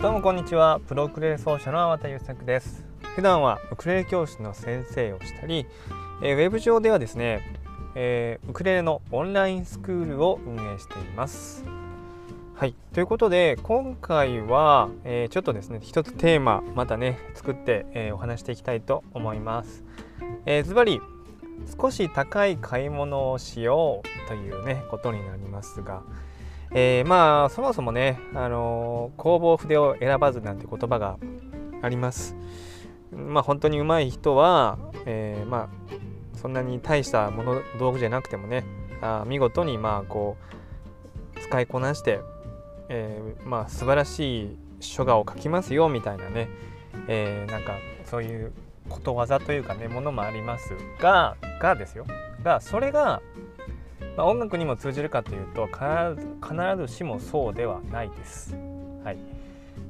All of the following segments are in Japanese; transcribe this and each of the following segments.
どうもこんにちは。プロウクレレ奏者の粟田優作です。普段はウクレレ教室の先生をしたり、えー、ウェブ上ではですね、えー、ウクレレのオンラインスクールを運営しています。はい。ということで今回は、えー、ちょっとですね一つテーマまたね作って、えお話していきたいと思います。ズバリ少し高い買い物をしようというねことになりますが、えー、まあそもそもね、あのー、工房筆を選ばずなんて言葉があります。まあ本当に上手い人は、えー、まあそんなに大したもの道具じゃなくてもねあ見事にまあこう使いこなして、えー、まあ素晴らしい書画を描きますよみたいなね、えー、なんかそういうことわざというかねものもありますががですよがそれがまあ、音楽にも通じるかというと必ずしもそうではないです。はい、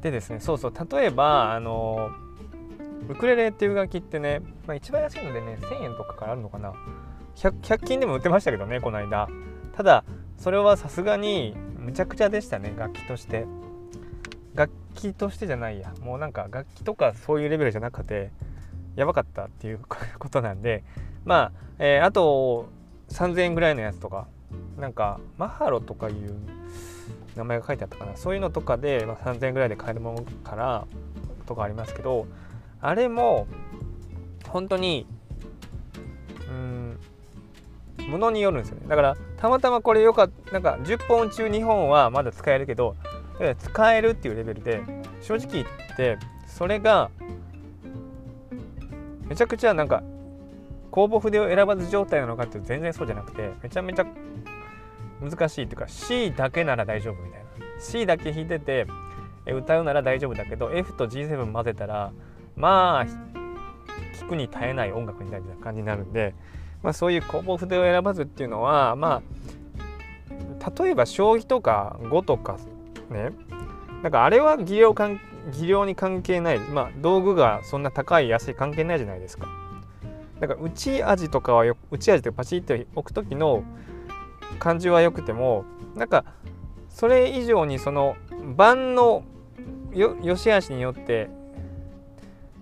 でですねそうそう例えばあのウクレレっていう楽器ってね、まあ、一番安いのでね1000円とかからあるのかな。100, 100均でも売ってましたけどねこの間。ただそれはさすがにむちゃくちゃでしたね楽器として。楽器としてじゃないや。もうなんか楽器とかそういうレベルじゃなくてやばかったっていうことなんで。まあ、えー、あと3000円ぐらいのやつとかなんかマハロとかいう名前が書いてあったかな。そういうのとかで、まあ、3000円ぐらいで買えるものからとかありますけどあれも本当にうんものによるんですよね。だからたまたまこれよかったなんか10本中2本はまだ使えるけど使えるっていうレベルで正直言ってそれがめちゃくちゃなんか公募筆を選ばず状態なのかって全然そうじゃなくてめちゃめちゃ難しいっていうか C だけなら大丈夫みたいな C だけ弾いてて歌うなら大丈夫だけど F と G7 混ぜたらまあ聞くに耐えない音楽みたいな感じになるんで、まあ、そういう公募筆を選ばずっていうのはまあ例えば将棋とか碁とかねなんかあれは技量かん技量に関係ないまあ道具がそんな高い安い関係ないじゃないですか。だから内味とかはよ内味とかパチッと置く時の感じは良くてもなんかそれ以上にその盤のよ良し悪しによって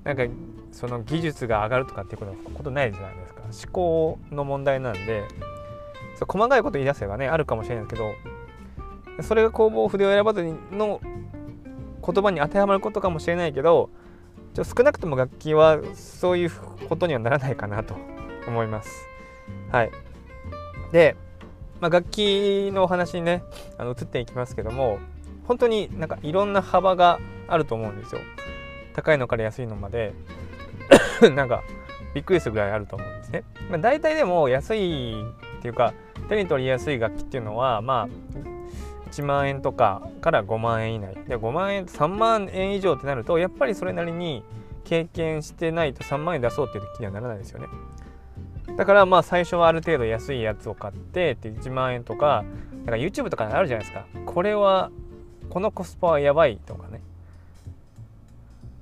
なんかその技術が上がるとかっていうことことないじゃないですか。思考の問題なんでそう細かいこと言い出せばねあるかもしれないですけどそれが工房筆を選ばずにの言葉に当てはまることかもしれないけどちょ少なくとも楽器はそういうことにはならないかなと思います。はい、で、まあ、楽器のお話にねあの移っていきますけども本当になんかいろんな幅があると思うんですよ。高いのから安いのまで なんかびっくりするぐらいあると思うんですね。まあ、大体でも安いっていうか手に取りやすい楽器っていうのはまあ1万円とかから5万円以内。で5万円3万円以上ってなるとやっぱりそれなりに経験してないと3万円出そうっていう気にはならないですよね。だからまあ最初はある程度安いやつを買ってって1万円とかなんか YouTube とかあるじゃないですか。これはこのコスパはやばいとかね。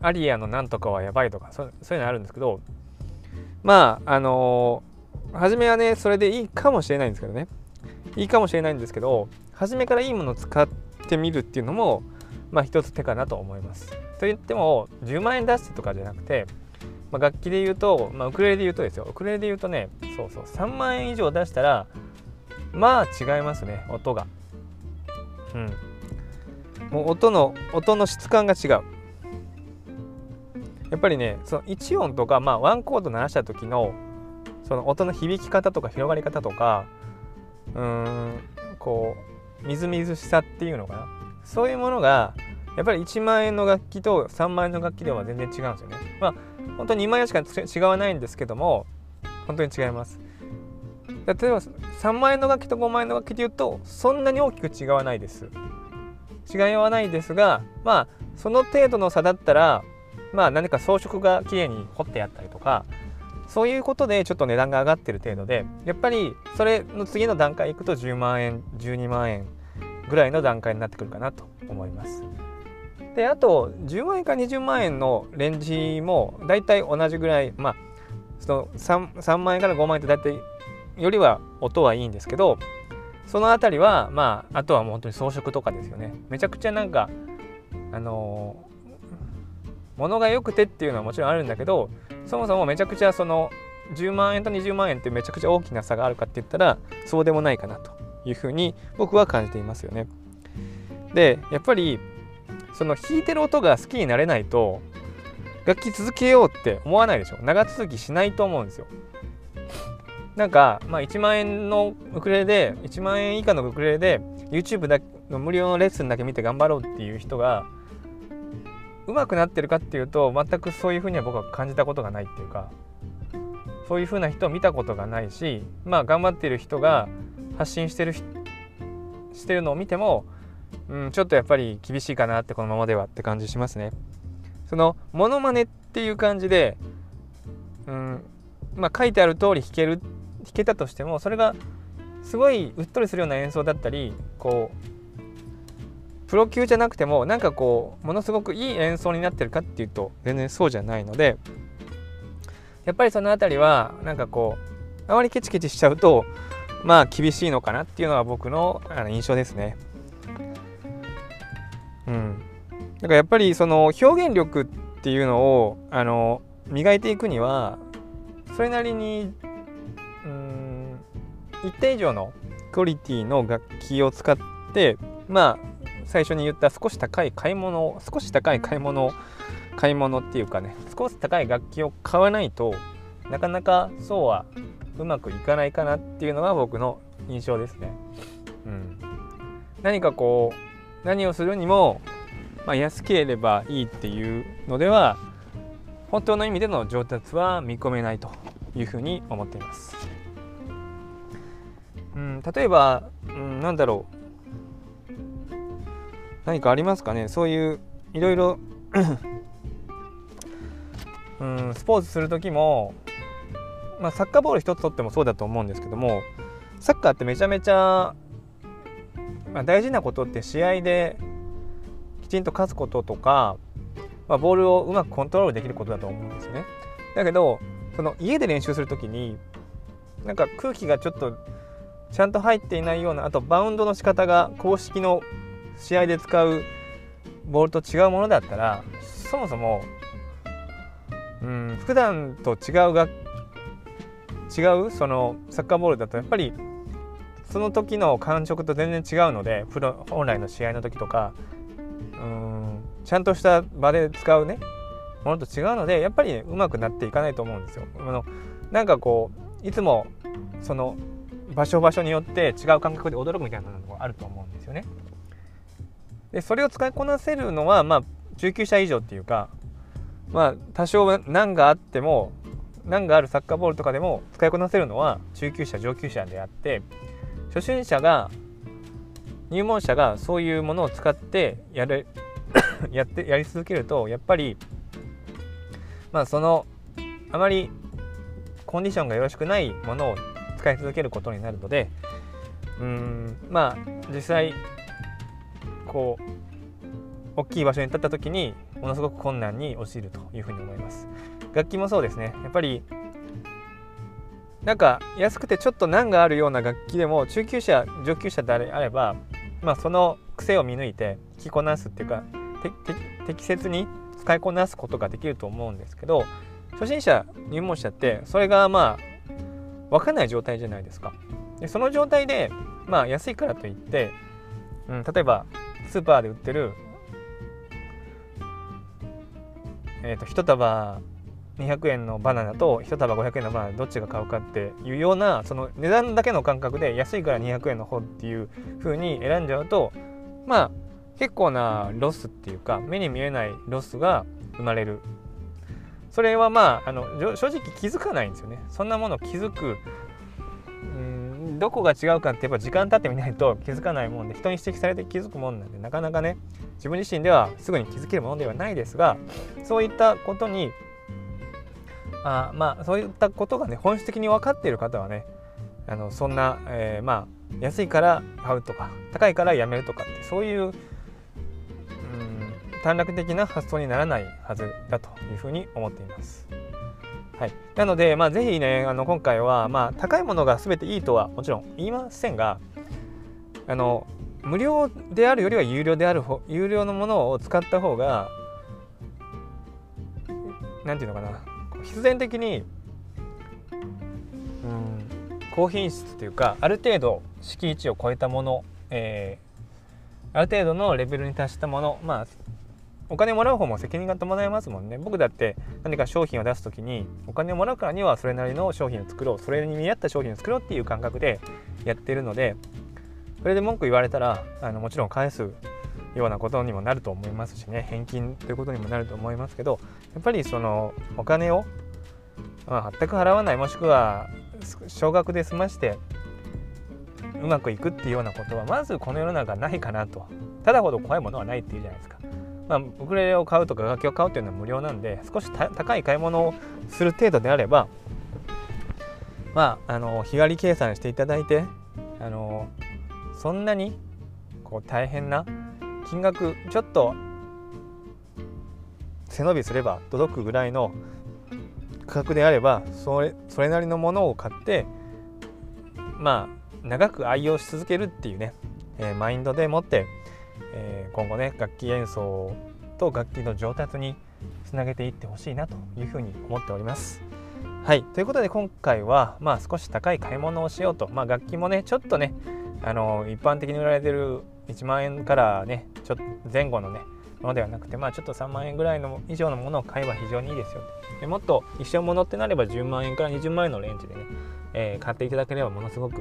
アリアのなんとかはやばいとかそういうのあるんですけどまああのー、初めはねそれでいいかもしれないんですけどね。いいかもしれないんですけど初めからいいものを使ってみるっていうのもまあ一つ手かなと思います。と言っても10万円出してとかじゃなくて、まあ、楽器で言うと、まあ、ウクレレで言うとですよウクレレで言うとねそうそう3万円以上出したらまあ違いますね音が。うん。もう音の音の質感が違う。やっぱりねその1音とか、まあ、ワンコード鳴らした時のその音の響き方とか広がり方とかうーんこうみずみずしさっていうのかな？そういうものがやっぱり1万円の楽器と3万円の楽器では全然違うんですよね。まあ本当に2万円しか違わないんですけども本当に違います。例えば3万円の楽器と5万円の楽器でいうとそんなに大きく違わないです。違いはないですがまあその程度の差だったらまあ何か装飾がきれいに彫ってあったりとかそういうことでちょっと値段が上がってる程度でやっぱりそれの次の段階いくと10万円12万円ぐらいの段階になってくるかなと思います。であと10万円か20万円のレンジも大体同じぐらいまあその 3, 3万円から5万円って大体よりは音はいいんですけどその辺りはまああとはもう本当に装飾とかですよねめちゃくちゃなんかあの物が良くてっていうのはもちろんあるんだけどそもそもめちゃくちゃその10万円と20万円ってめちゃくちゃ大きな差があるかって言ったらそうでもないかなというふうに僕は感じていますよね。でやっぱりその弾いてる音が好きになれないと楽器続けようって思わないでしょ長続きしないと思うんですよ。なんか、まあ、1万円のウクレレで1万円以下のウクレレで YouTube だの無料のレッスンだけ見て頑張ろうっていう人が上手くなってるかっていうと全くそういうふうには僕は感じたことがないっていうかそういうふうな人を見たことがないしまあ頑張ってる人が発信してるしてるのを見ても、うん、ちょっとやっぱり厳しいかなってこのままではって感じしますね。そのモノマネっていう感じで、うんまあ、書いてある通り弾ける弾けたとしてもそれがすごいうっとりするような演奏だったりこうプロ級じゃなくてもなんかこうものすごくいい演奏になってるかっていうと全然そうじゃないのでやっぱりその辺りはなんかこうあまりケチケチしちゃうとまあ厳しいのかなっていうのは僕のあの印象ですね。うん、だからやっぱりその表現力っていうのをあの磨いていくにはそれなりにうん一定以上のクオリティの楽器を使ってまあ最初に言った少し高い買い物少し高い買い物買い物っていうかね少し高い楽器を買わないとなかなかそうはうまくいかないかなっていうのが僕の印象ですね。うん、何かこう何をするにも、まあ、安ければいいっていうのでは本当の意味での上達は見込めないというふうに思っています。うん、例えば、うん、なんだろう何かありますかね？そういういろいろ うん、スポーツする時もまあ、サッカーボール一つとってもそうだと思うんですけどもサッカーってめちゃめちゃ、まあ、大事なことって試合できちんと勝つこととか、まあ、ボールをうまくコントロールできることだと思うんですね。だけどその家で練習する時になんか空気がちょっとちゃんと入っていないようなあとバウンドの仕方が公式の試合で使うボールと違うものだったらそもそもうん普段と違う楽違うそのサッカーボールだとやっぱりその時の感触と全然違うのでプロ本来の試合の時とかうんちゃんとした場で使うねものと違うのでやっぱり、ね、うまくなっていかないと思うんですよ。あのなんかこういつもその場所場所によって違う感覚で驚くみたいなのがあると思うんですよね。でそれを使いこなせるのはまあ中級者以上っていうかまあ多少難があっても難があるサッカーボールとかでも使いこなせるのは中級者上級者であって初心者が入門者がそういうものを使ってやる やってやり続けるとやっぱりまあそのあまりコンディションがよろしくないものを使い続けることになるのでうんまあ実際こう大きい場所に立った時にものすごく困難に陥るというふうに思います。楽器もそうですねやっぱりなんか安くてちょっと難があるような楽器でも中級者上級者であれば、まあ、その癖を見抜いて着こなすっていうか適切に使いこなすことができると思うんですけど初心者入門者ってそれがまあ分かんない状態じゃないですか。でその状態でまあ安いからといって、うん、例えばスーパーで売ってるえーと、1束200円のバナナと1束500円のバナナどっちが買うかっていうようなその値段だけの感覚で安いから200円の方っていう風に選んじゃうとまあ結構なロスっていうか目に見えないロスが生まれる。それはまああの正直気づかないんですよね。そんなもの気づくどこが違うかってやっぱ時間経ってみないと気づかないもんで人に指摘されて気づくもんなんでなかなかね自分自身ではすぐに気づけるものではないですがそういったことにあまあそういったことがね本質的に分かっている方はねあのそんな、えー、まあ安いから買うとか高いからやめるとかってそういううん短絡的な発想にならないはずだというふうに思っています。はい、なので、まあ、ぜひねあの今回は、まあ、高いものが全ていいとはもちろん言いませんがあの無料であるよりは有料である有料のものを使った方が何て言うのかな必然的にうん高品質というかある程度敷地を超えたもの、えー、ある程度のレベルに達したものまあお金もらう方も責任が伴いますもんね。僕だって何か商品を出す時にお金をもらうからにはそれなりの商品を作ろう。それに見合った商品を作ろうっていう感覚でやってるのでそれで文句言われたらあのもちろん返すようなことにもなると思いますしね。返金ということにもなると思いますけどやっぱりそのお金を、まあ、全く払わないもしくは少額で済ましてうまくいくっていうようなことはまずこの世の中ないかなと。ただほど怖いものはないっていうじゃないですか。まあ、ウクレレを買うとか楽器を買うっていうのは無料なんで少し高い買い物をする程度であればまああの日割り計算していただいてあのそんなにこう大変な金額ちょっと背伸びすれば届くぐらいの価格であればそれそれなりのものを買ってまあ長く愛用し続けるっていうね、えー、マインドでもって、えー、今後ね楽器演奏と楽器の上達につなげていってほしいなというふうに思っております。はいということで今回はまあ少し高い買い物をしようと、まあ、楽器もねちょっとねあの一般的に売られてる1万円からねちょっと前後のねものではなくてまあちょっと3万円ぐらいの以上のものを買えば非常にいいですよでもっと一生ものってなれば10万円から20万円のレンジでね、えー、買っていただければものすごく、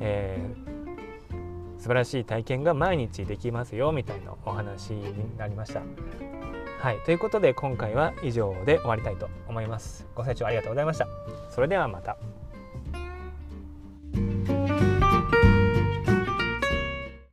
えー、素晴らしい体験が毎日できますよみたいなお話になりました。はいということで今回は以上で終わりたいと思います。ご清聴ありがとうございました。それではまた。